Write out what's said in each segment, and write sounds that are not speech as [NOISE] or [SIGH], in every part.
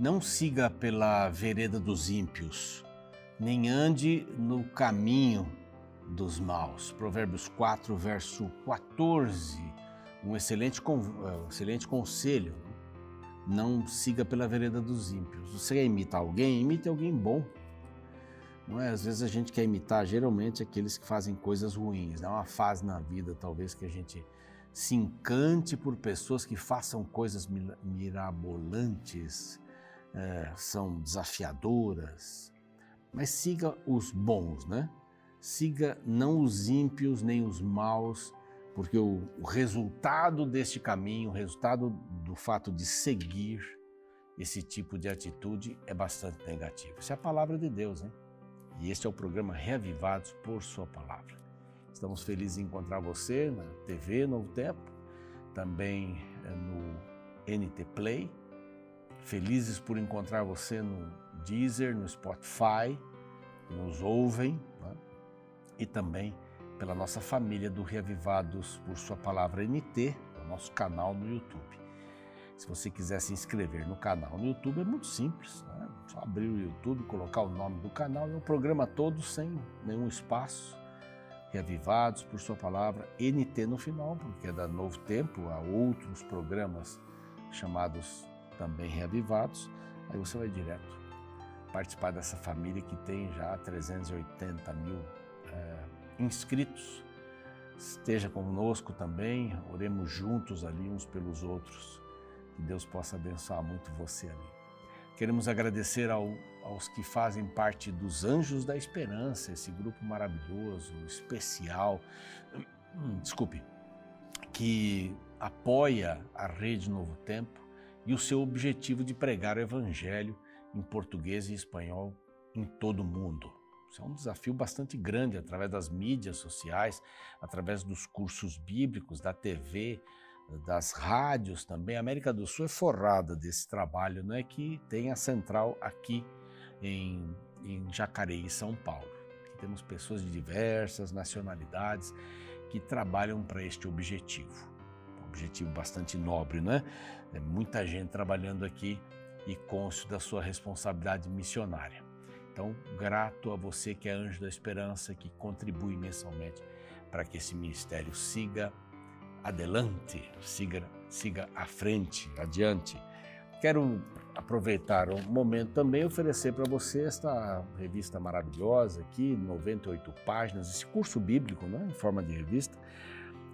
Não siga pela vereda dos ímpios, nem ande no caminho dos maus. Provérbios 4, verso 14. Um excelente, um excelente conselho. Não siga pela vereda dos ímpios. Você quer imitar alguém? Imite alguém bom. Não é? Às vezes a gente quer imitar geralmente aqueles que fazem coisas ruins. É uma fase na vida, talvez, que a gente se encante por pessoas que façam coisas mirabolantes, é, são desafiadoras, mas siga os bons, né? Siga não os ímpios nem os maus, porque o, o resultado deste caminho, o resultado do fato de seguir esse tipo de atitude é bastante negativo. Isso é a palavra de Deus, hein? E este é o programa Reavivados por Sua Palavra. Estamos felizes em encontrar você na TV Novo Tempo, também eh, no NT Play Felizes por encontrar você no Deezer, no Spotify, nos ouvem, né? e também pela nossa família do Reavivados por Sua Palavra NT, o nosso canal no YouTube. Se você quiser se inscrever no canal no YouTube, é muito simples, né? só abrir o YouTube, colocar o nome do canal e o programa todo sem nenhum espaço. Reavivados por Sua Palavra, NT no final, porque é da Novo Tempo, há outros programas chamados também reavivados, aí você vai direto participar dessa família que tem já 380 mil é, inscritos. Esteja conosco também, oremos juntos ali uns pelos outros, que Deus possa abençoar muito você ali. Queremos agradecer ao, aos que fazem parte dos Anjos da Esperança, esse grupo maravilhoso, especial, hum, desculpe, que apoia a Rede Novo Tempo e o seu objetivo de pregar o Evangelho em português e espanhol em todo o mundo. Isso é um desafio bastante grande através das mídias sociais, através dos cursos bíblicos, da TV, das rádios também. A América do Sul é forrada desse trabalho, não é que tem a central aqui em, em Jacareí, São Paulo. Aqui temos pessoas de diversas nacionalidades que trabalham para este objetivo objetivo bastante nobre, né? É muita gente trabalhando aqui e cônscio da sua responsabilidade missionária. Então, grato a você que é anjo da esperança, que contribui mensalmente para que esse ministério siga adelante, siga, siga à frente, adiante. Quero aproveitar o momento também e oferecer para você esta revista maravilhosa aqui, 98 páginas, esse curso bíblico, né, em forma de revista,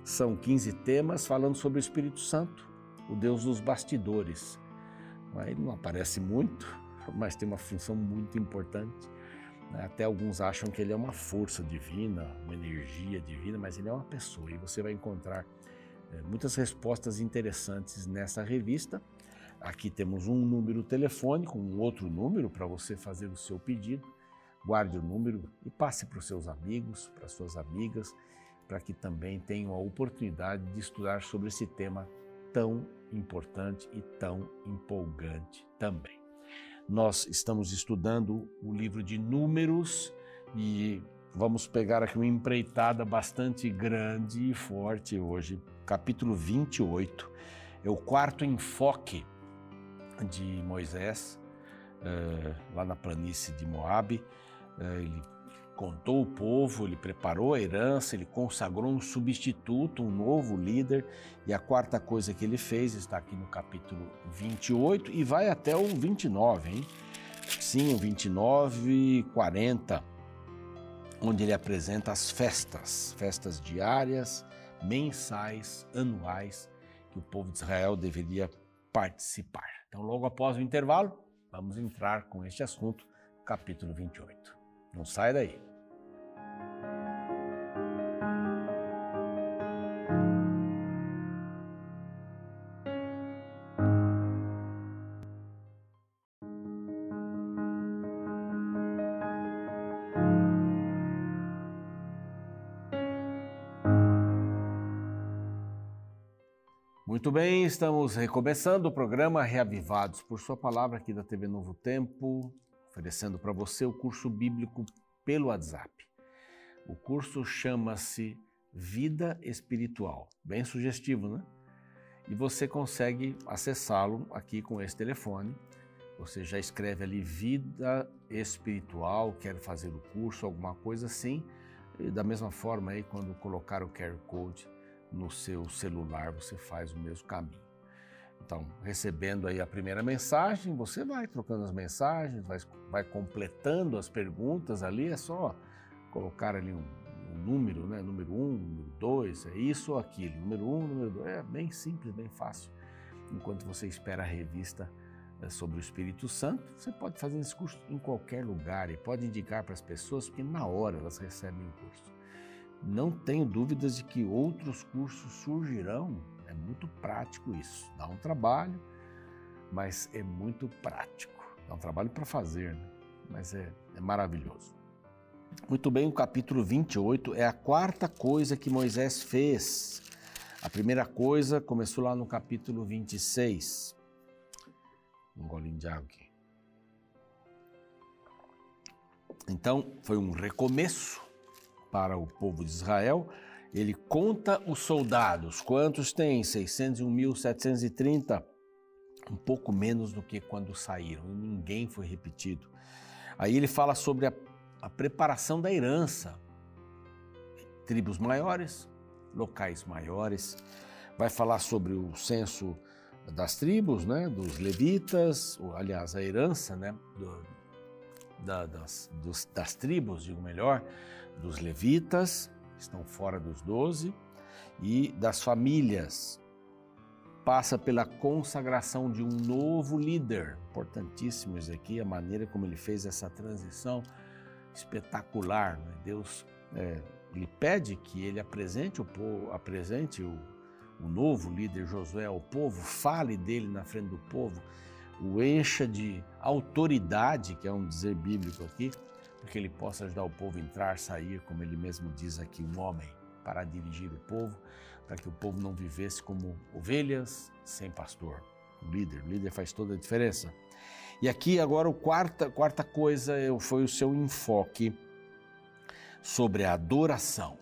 são 15 temas falando sobre o Espírito Santo, o Deus dos bastidores. Ele não aparece muito, [LAUGHS] mas tem uma função muito importante. Né? Até alguns acham que ele é uma força divina, uma energia divina, mas ele é uma pessoa e você vai encontrar é, muitas respostas interessantes nessa revista. Aqui temos um número telefônico, um outro número para você fazer o seu pedido. Guarde o número e passe para os seus amigos, para as suas amigas para que também tenham a oportunidade de estudar sobre esse tema tão importante e tão empolgante também. Nós estamos estudando o livro de Números e vamos pegar aqui uma empreitada bastante grande e forte hoje, capítulo 28. É o quarto enfoque de Moisés, eh, lá na planície de Moabe. Eh, ele contou o povo, ele preparou a herança, ele consagrou um substituto, um novo líder. E a quarta coisa que ele fez está aqui no capítulo 28 e vai até o 29, hein? Sim, o 29 e 40, onde ele apresenta as festas, festas diárias, mensais, anuais, que o povo de Israel deveria participar. Então, logo após o intervalo, vamos entrar com este assunto, capítulo 28. Não sai daí. Muito bem, estamos recomeçando o programa Reavivados por Sua Palavra aqui da TV Novo Tempo, oferecendo para você o curso bíblico pelo WhatsApp. O curso chama-se Vida Espiritual, bem sugestivo, né? E você consegue acessá-lo aqui com esse telefone você já escreve ali vida espiritual, quero fazer o curso, alguma coisa assim. E da mesma forma aí, quando colocar o QR Code no seu celular, você faz o mesmo caminho. Então, recebendo aí a primeira mensagem, você vai trocando as mensagens, vai, vai completando as perguntas ali, é só colocar ali um, um número, né? Número um, número dois, é isso ou aquilo. Número um, número dois, é bem simples, bem fácil. Enquanto você espera a revista eh, sobre o Espírito Santo, você pode fazer esse curso em qualquer lugar e pode indicar para as pessoas, porque na hora elas recebem o curso. Não tenho dúvidas de que outros cursos surgirão, muito prático isso. Dá um trabalho, mas é muito prático. Dá um trabalho para fazer, né? mas é, é maravilhoso. Muito bem, o capítulo 28 é a quarta coisa que Moisés fez. A primeira coisa começou lá no capítulo 26 um golinho de água aqui. Então, foi um recomeço para o povo de Israel. Ele conta os soldados. Quantos tem? 601.730. Um pouco menos do que quando saíram. Ninguém foi repetido. Aí ele fala sobre a, a preparação da herança. Tribos maiores, locais maiores. Vai falar sobre o censo das tribos, né, dos levitas, ou, aliás, a herança né, do, da, das, dos, das tribos, digo melhor, dos levitas, estão fora dos doze, e das famílias. Passa pela consagração de um novo líder. Importantíssimo isso aqui, a maneira como ele fez essa transição espetacular. Né? Deus é, lhe pede que ele apresente o povo, apresente o, o novo líder Josué ao povo, fale dele na frente do povo, o encha de autoridade, que é um dizer bíblico aqui, para que ele possa ajudar o povo a entrar, sair, como ele mesmo diz aqui, um homem para dirigir o povo, para que o povo não vivesse como ovelhas sem pastor. O líder, o líder faz toda a diferença. E aqui agora a quarta, quarta coisa foi o seu enfoque sobre a adoração.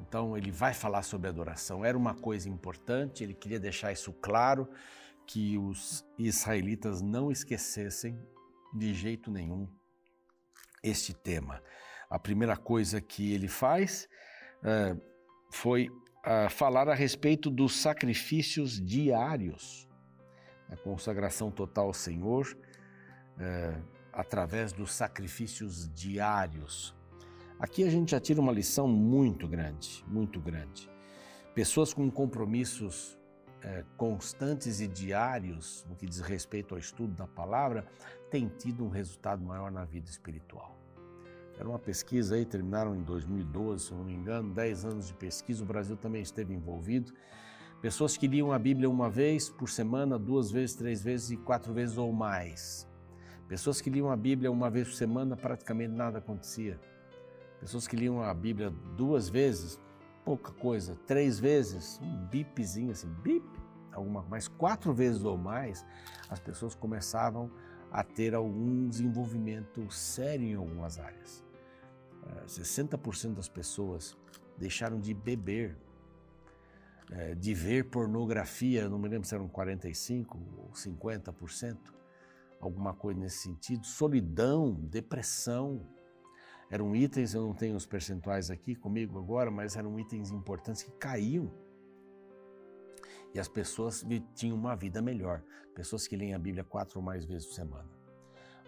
Então ele vai falar sobre adoração. Era uma coisa importante, ele queria deixar isso claro, que os israelitas não esquecessem de jeito nenhum este tema. A primeira coisa que ele faz uh, foi uh, falar a respeito dos sacrifícios diários, a consagração total ao Senhor, uh, através dos sacrifícios diários. Aqui a gente já tira uma lição muito grande, muito grande. Pessoas com compromissos é, constantes e diários no que diz respeito ao estudo da palavra têm tido um resultado maior na vida espiritual. Era uma pesquisa aí, terminaram em 2012, se não me engano, 10 anos de pesquisa, o Brasil também esteve envolvido. Pessoas que liam a Bíblia uma vez por semana, duas vezes, três vezes e quatro vezes ou mais. Pessoas que liam a Bíblia uma vez por semana, praticamente nada acontecia. Pessoas que liam a Bíblia duas vezes, pouca coisa, três vezes, um bipzinho assim, bip, alguma, mas quatro vezes ou mais, as pessoas começavam a ter algum desenvolvimento sério em algumas áreas. 60% é, das pessoas deixaram de beber, é, de ver pornografia, não me lembro se eram 45% ou 50%, alguma coisa nesse sentido, solidão, depressão, eram itens, eu não tenho os percentuais aqui comigo agora, mas eram itens importantes que caíam. E as pessoas tinham uma vida melhor. Pessoas que leem a Bíblia quatro ou mais vezes por semana.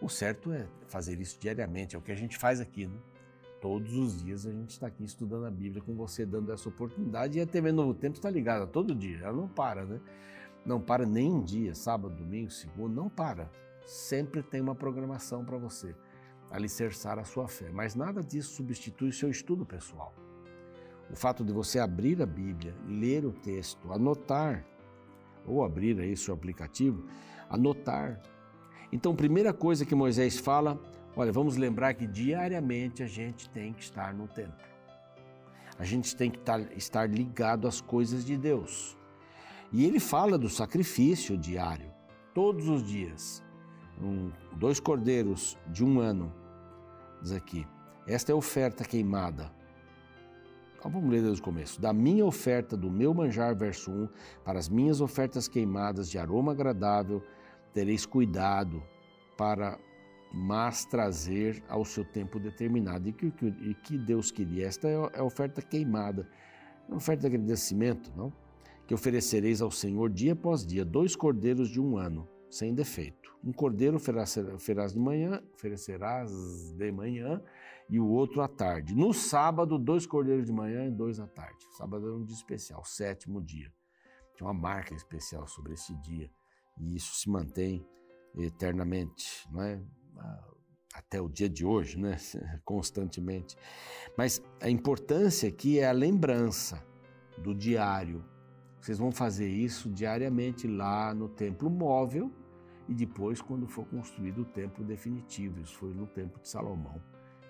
O certo é fazer isso diariamente, é o que a gente faz aqui, né? Todos os dias a gente está aqui estudando a Bíblia com você, dando essa oportunidade. E a TV Novo Tempo está ligada todo dia, ela não para, né? Não para nem um dia, sábado, domingo, segundo, não para. Sempre tem uma programação para você alicerçar a sua fé. Mas nada disso substitui seu estudo pessoal. O fato de você abrir a Bíblia, ler o texto, anotar, ou abrir aí seu aplicativo, anotar. Então, primeira coisa que Moisés fala, olha, vamos lembrar que diariamente a gente tem que estar no templo. A gente tem que estar ligado às coisas de Deus. E ele fala do sacrifício diário, todos os dias um, dois cordeiros de um ano. Diz aqui, esta é a oferta queimada. Então vamos ler desde o começo. Da minha oferta, do meu manjar, verso 1, para as minhas ofertas queimadas de aroma agradável, tereis cuidado para mas trazer ao seu tempo determinado. E que, e que Deus queria? Esta é a oferta queimada, uma oferta de agradecimento, não? Que oferecereis ao Senhor dia após dia, dois cordeiros de um ano, sem defeito. Um cordeiro oferecerás de manhã, oferecerás de manhã e o outro à tarde. No sábado, dois cordeiros de manhã e dois à tarde. O sábado é um dia especial, sétimo dia. Tem uma marca especial sobre esse dia e isso se mantém eternamente, não é? Até o dia de hoje, né? [LAUGHS] constantemente. Mas a importância aqui é a lembrança do diário. Vocês vão fazer isso diariamente lá no templo móvel e depois quando for construído o templo definitivo. Isso foi no templo de Salomão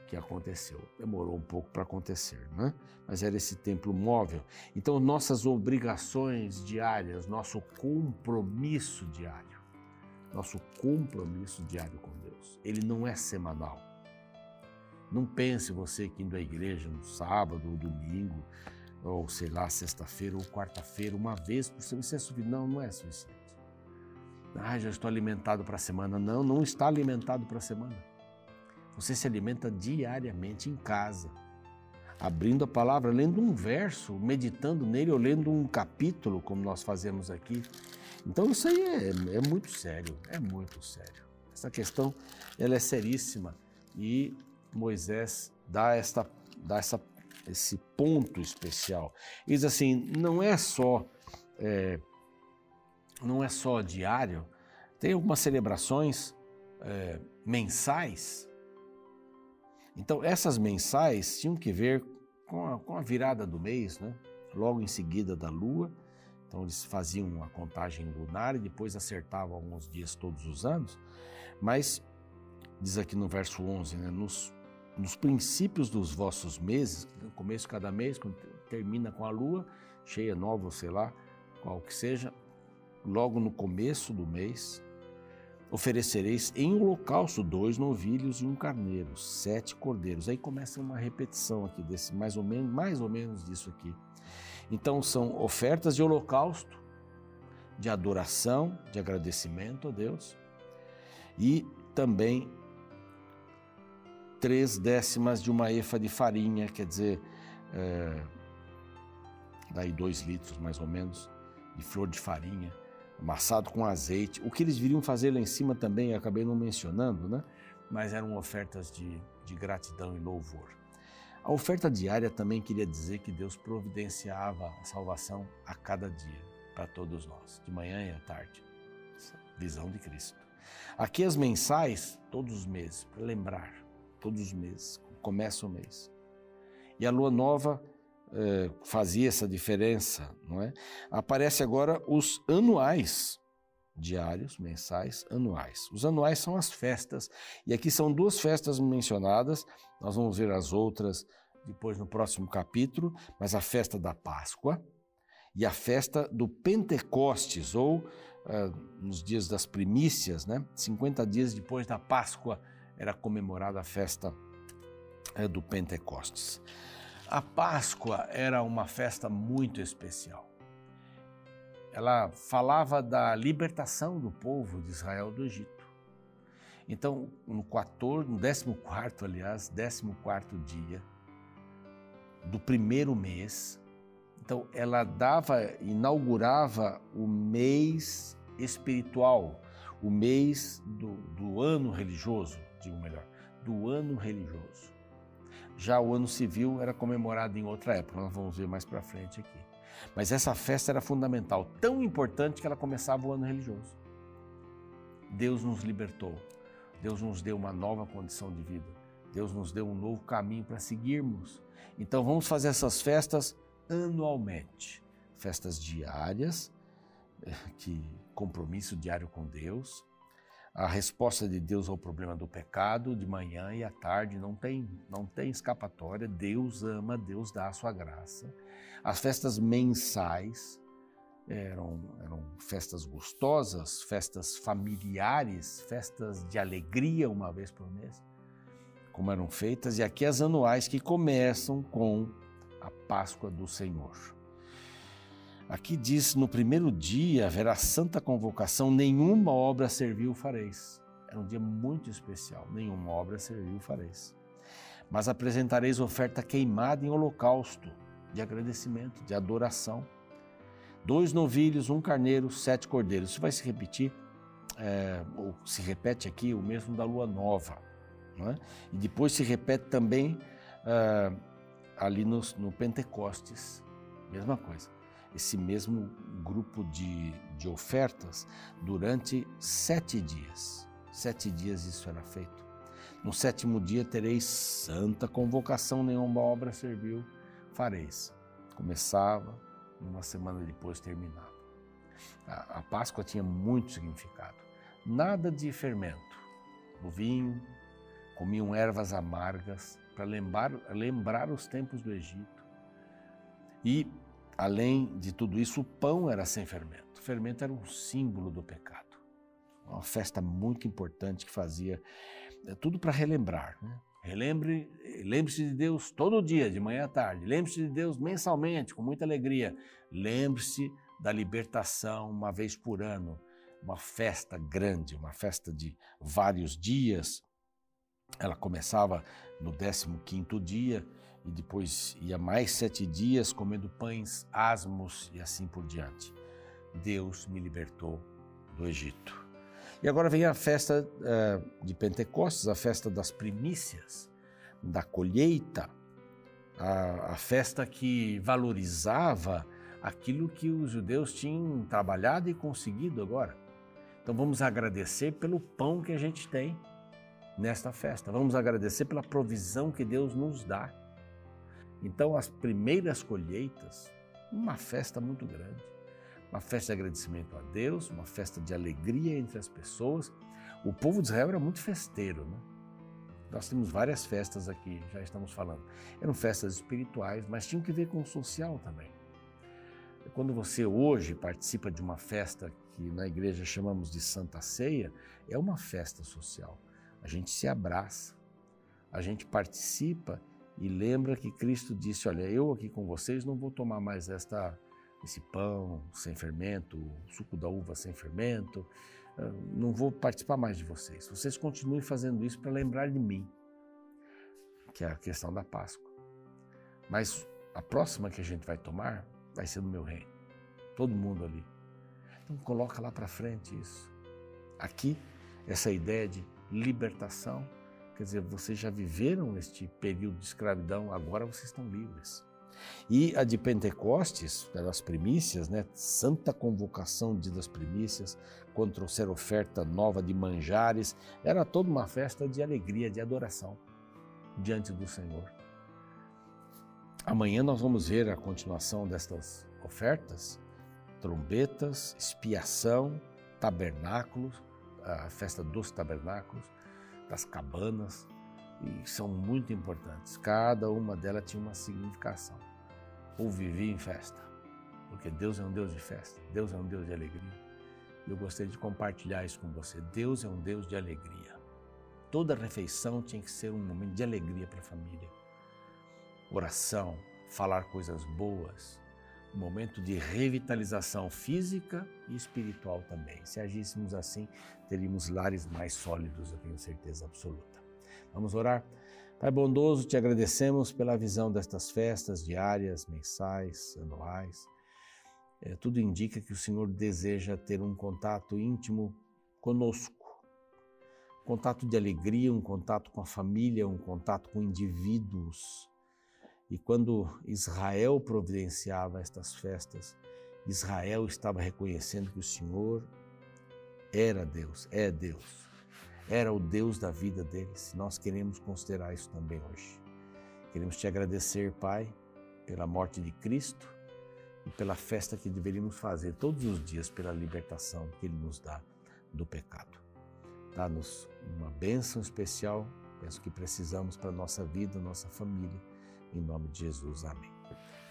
que aconteceu. Demorou um pouco para acontecer, né? Mas era esse templo móvel. Então nossas obrigações diárias, nosso compromisso diário, nosso compromisso diário com Deus. Ele não é semanal. Não pense você que indo à igreja no sábado ou domingo, ou sei lá, sexta-feira ou quarta-feira, uma vez por semana, isso é suficiente. Não, não é suficiente. Ah, já estou alimentado para a semana. Não, não está alimentado para a semana. Você se alimenta diariamente em casa, abrindo a palavra, lendo um verso, meditando nele ou lendo um capítulo, como nós fazemos aqui. Então isso aí é, é muito sério, é muito sério. Essa questão ela é seríssima e Moisés dá, esta, dá essa, esse ponto especial. Ele diz assim, não é só é, não é só diário, tem algumas celebrações é, mensais. Então essas mensais tinham que ver com a, com a virada do mês, né? logo em seguida da lua. Então eles faziam a contagem lunar e depois acertavam alguns dias todos os anos. Mas, diz aqui no verso 11, né, nos, nos princípios dos vossos meses, no começo de cada mês, quando termina com a lua cheia, nova, sei lá, qual que seja, logo no começo do mês, oferecereis em holocausto dois novilhos e um carneiro, sete cordeiros. Aí começa uma repetição aqui desse mais ou menos, mais ou menos disso aqui. Então são ofertas de holocausto, de adoração, de agradecimento a Deus, e também três décimas de uma efa de farinha, quer dizer, é, daí dois litros mais ou menos, de flor de farinha, amassado com azeite. O que eles viriam fazer lá em cima também, acabei não mencionando, né? mas eram ofertas de, de gratidão e louvor. A oferta diária também queria dizer que Deus providenciava a salvação a cada dia, para todos nós, de manhã e à tarde. Visão de Cristo. Aqui as mensais, todos os meses, para lembrar, todos os meses, começa o mês. E a lua nova eh, fazia essa diferença, não é? Aparece agora os anuais, diários, mensais, anuais. Os anuais são as festas, e aqui são duas festas mencionadas, nós vamos ver as outras depois no próximo capítulo, mas a festa da Páscoa e a festa do Pentecostes, ou nos dias das primícias, né? 50 dias depois da Páscoa era comemorada a festa uh, do Pentecostes. A Páscoa era uma festa muito especial. Ela falava da libertação do povo de Israel do Egito. Então, no 14, no 14, aliás, 14 dia do primeiro mês, então ela dava, inaugurava o mês espiritual, o mês do, do ano religioso, digo melhor, do ano religioso. Já o ano civil era comemorado em outra época, nós vamos ver mais para frente aqui. Mas essa festa era fundamental, tão importante que ela começava o ano religioso. Deus nos libertou, Deus nos deu uma nova condição de vida, Deus nos deu um novo caminho para seguirmos. Então vamos fazer essas festas anualmente, festas diárias, eh, que compromisso diário com Deus, a resposta de Deus ao problema do pecado de manhã e à tarde não tem não tem escapatória. Deus ama, Deus dá a sua graça. As festas mensais eram, eram festas gostosas, festas familiares, festas de alegria uma vez por mês, como eram feitas, e aqui as anuais que começam com a Páscoa do Senhor. Aqui diz: no primeiro dia haverá santa convocação, nenhuma obra servil fareis. Era um dia muito especial, nenhuma obra servil fareis. Mas apresentareis oferta queimada em holocausto, de agradecimento, de adoração. Dois novilhos, um carneiro, sete cordeiros. Isso vai se repetir, é, ou se repete aqui o mesmo da lua nova. É? E depois se repete também é, ali no Pentecostes, mesma coisa esse mesmo grupo de, de ofertas durante sete dias. Sete dias isso era feito. No sétimo dia tereis santa convocação, nenhuma obra serviu, fareis. Começava, uma semana depois terminava. A, a Páscoa tinha muito significado. Nada de fermento. O vinho, comiam ervas amargas para lembrar, lembrar os tempos do Egito. E Além de tudo isso, o pão era sem fermento. O fermento era um símbolo do pecado. Uma festa muito importante que fazia é, tudo para relembrar. Né? Relembre, lembre-se de Deus todo dia, de manhã à tarde. Lembre-se de Deus mensalmente, com muita alegria. Lembre-se da libertação uma vez por ano, uma festa grande, uma festa de vários dias. Ela começava no 15 quinto dia e depois ia mais sete dias comendo pães asmos e assim por diante. Deus me libertou do Egito. E agora vem a festa uh, de Pentecostes, a festa das primícias, da colheita, a, a festa que valorizava aquilo que os judeus tinham trabalhado e conseguido agora. Então vamos agradecer pelo pão que a gente tem nesta festa. Vamos agradecer pela provisão que Deus nos dá. Então, as primeiras colheitas, uma festa muito grande, uma festa de agradecimento a Deus, uma festa de alegria entre as pessoas. O povo de Israel era muito festeiro, né? Nós temos várias festas aqui, já estamos falando. Eram festas espirituais, mas tinham que ver com o social também. Quando você hoje participa de uma festa que na igreja chamamos de Santa Ceia, é uma festa social. A gente se abraça, a gente participa e lembra que Cristo disse: Olha, eu aqui com vocês não vou tomar mais esta, esse pão sem fermento, suco da uva sem fermento, ah, não vou participar mais de vocês. Vocês continuem fazendo isso para lembrar de mim, que é a questão da Páscoa. Mas a próxima que a gente vai tomar vai ser no meu reino. Todo mundo ali. Então coloca lá para frente isso. Aqui, essa ideia de libertação Quer dizer, vocês já viveram este período de escravidão, agora vocês estão livres. E a de Pentecostes, das primícias, né? Santa convocação dia das primícias, quando trouxeram oferta nova de manjares, era toda uma festa de alegria, de adoração diante do Senhor. Amanhã nós vamos ver a continuação destas ofertas, trombetas, expiação, tabernáculos, a festa dos tabernáculos, das cabanas, e são muito importantes. Cada uma delas tinha uma significação. Ou vivia em festa, porque Deus é um Deus de festa, Deus é um Deus de alegria. Eu gostaria de compartilhar isso com você. Deus é um Deus de alegria. Toda refeição tinha que ser um momento de alegria para a família. Oração, falar coisas boas, momento de revitalização física e espiritual também. Se agíssemos assim, teríamos lares mais sólidos, eu tenho certeza absoluta. Vamos orar? Pai bondoso, te agradecemos pela visão destas festas diárias, mensais, anuais. É, tudo indica que o Senhor deseja ter um contato íntimo conosco. Contato de alegria, um contato com a família, um contato com indivíduos e quando Israel providenciava estas festas, Israel estava reconhecendo que o Senhor era Deus, é Deus, era o Deus da vida deles. Nós queremos considerar isso também hoje. Queremos te agradecer, Pai, pela morte de Cristo e pela festa que deveríamos fazer todos os dias pela libertação que Ele nos dá do pecado. Dá-nos uma bênção especial, penso que precisamos para a nossa vida, nossa família em nome de Jesus, amém.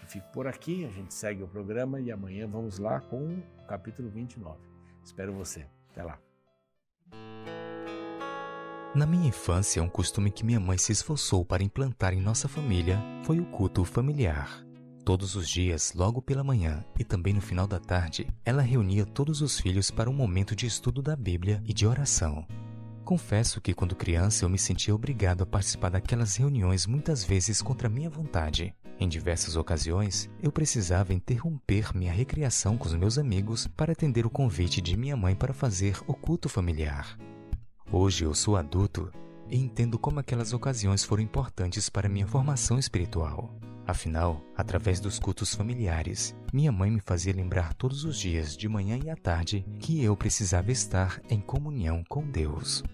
Eu fico por aqui, a gente segue o programa e amanhã vamos lá com o capítulo 29. Espero você. Até lá. Na minha infância, um costume que minha mãe se esforçou para implantar em nossa família foi o culto familiar. Todos os dias, logo pela manhã e também no final da tarde, ela reunia todos os filhos para um momento de estudo da Bíblia e de oração. Confesso que quando criança eu me sentia obrigado a participar daquelas reuniões muitas vezes contra minha vontade. Em diversas ocasiões, eu precisava interromper minha recreação com os meus amigos para atender o convite de minha mãe para fazer o culto familiar. Hoje eu sou adulto e entendo como aquelas ocasiões foram importantes para minha formação espiritual. Afinal, através dos cultos familiares, minha mãe me fazia lembrar todos os dias, de manhã e à tarde, que eu precisava estar em comunhão com Deus.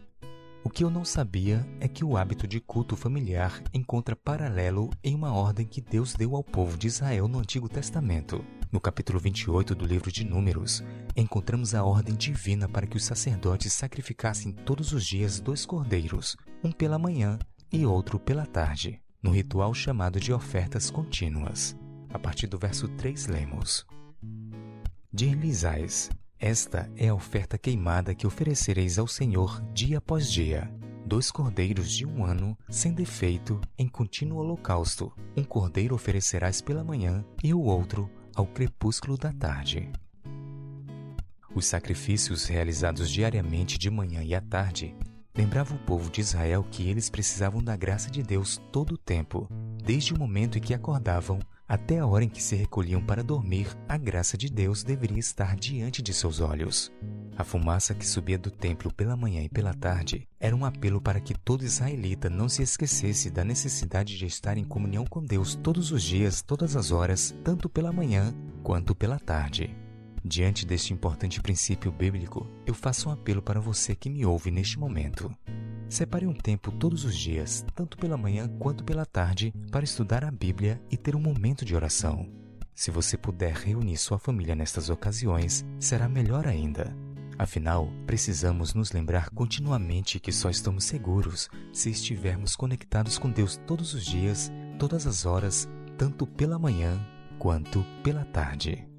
O que eu não sabia é que o hábito de culto familiar encontra paralelo em uma ordem que Deus deu ao povo de Israel no Antigo Testamento. No capítulo 28 do livro de Números, encontramos a ordem divina para que os sacerdotes sacrificassem todos os dias dois cordeiros, um pela manhã e outro pela tarde, no ritual chamado de ofertas contínuas. A partir do verso 3 lemos: Dir-lhes-ás, esta é a oferta queimada que oferecereis ao Senhor dia após dia. Dois cordeiros de um ano, sem defeito, em contínuo holocausto. Um cordeiro oferecerás pela manhã e o outro ao crepúsculo da tarde. Os sacrifícios realizados diariamente de manhã e à tarde lembravam o povo de Israel que eles precisavam da graça de Deus todo o tempo, desde o momento em que acordavam até a hora em que se recolhiam para dormir, a graça de Deus deveria estar diante de seus olhos. A fumaça que subia do templo pela manhã e pela tarde era um apelo para que todo israelita não se esquecesse da necessidade de estar em comunhão com Deus todos os dias, todas as horas, tanto pela manhã quanto pela tarde. Diante deste importante princípio bíblico, eu faço um apelo para você que me ouve neste momento. Separe um tempo todos os dias, tanto pela manhã quanto pela tarde, para estudar a Bíblia e ter um momento de oração. Se você puder reunir sua família nestas ocasiões, será melhor ainda. Afinal, precisamos nos lembrar continuamente que só estamos seguros se estivermos conectados com Deus todos os dias, todas as horas, tanto pela manhã quanto pela tarde.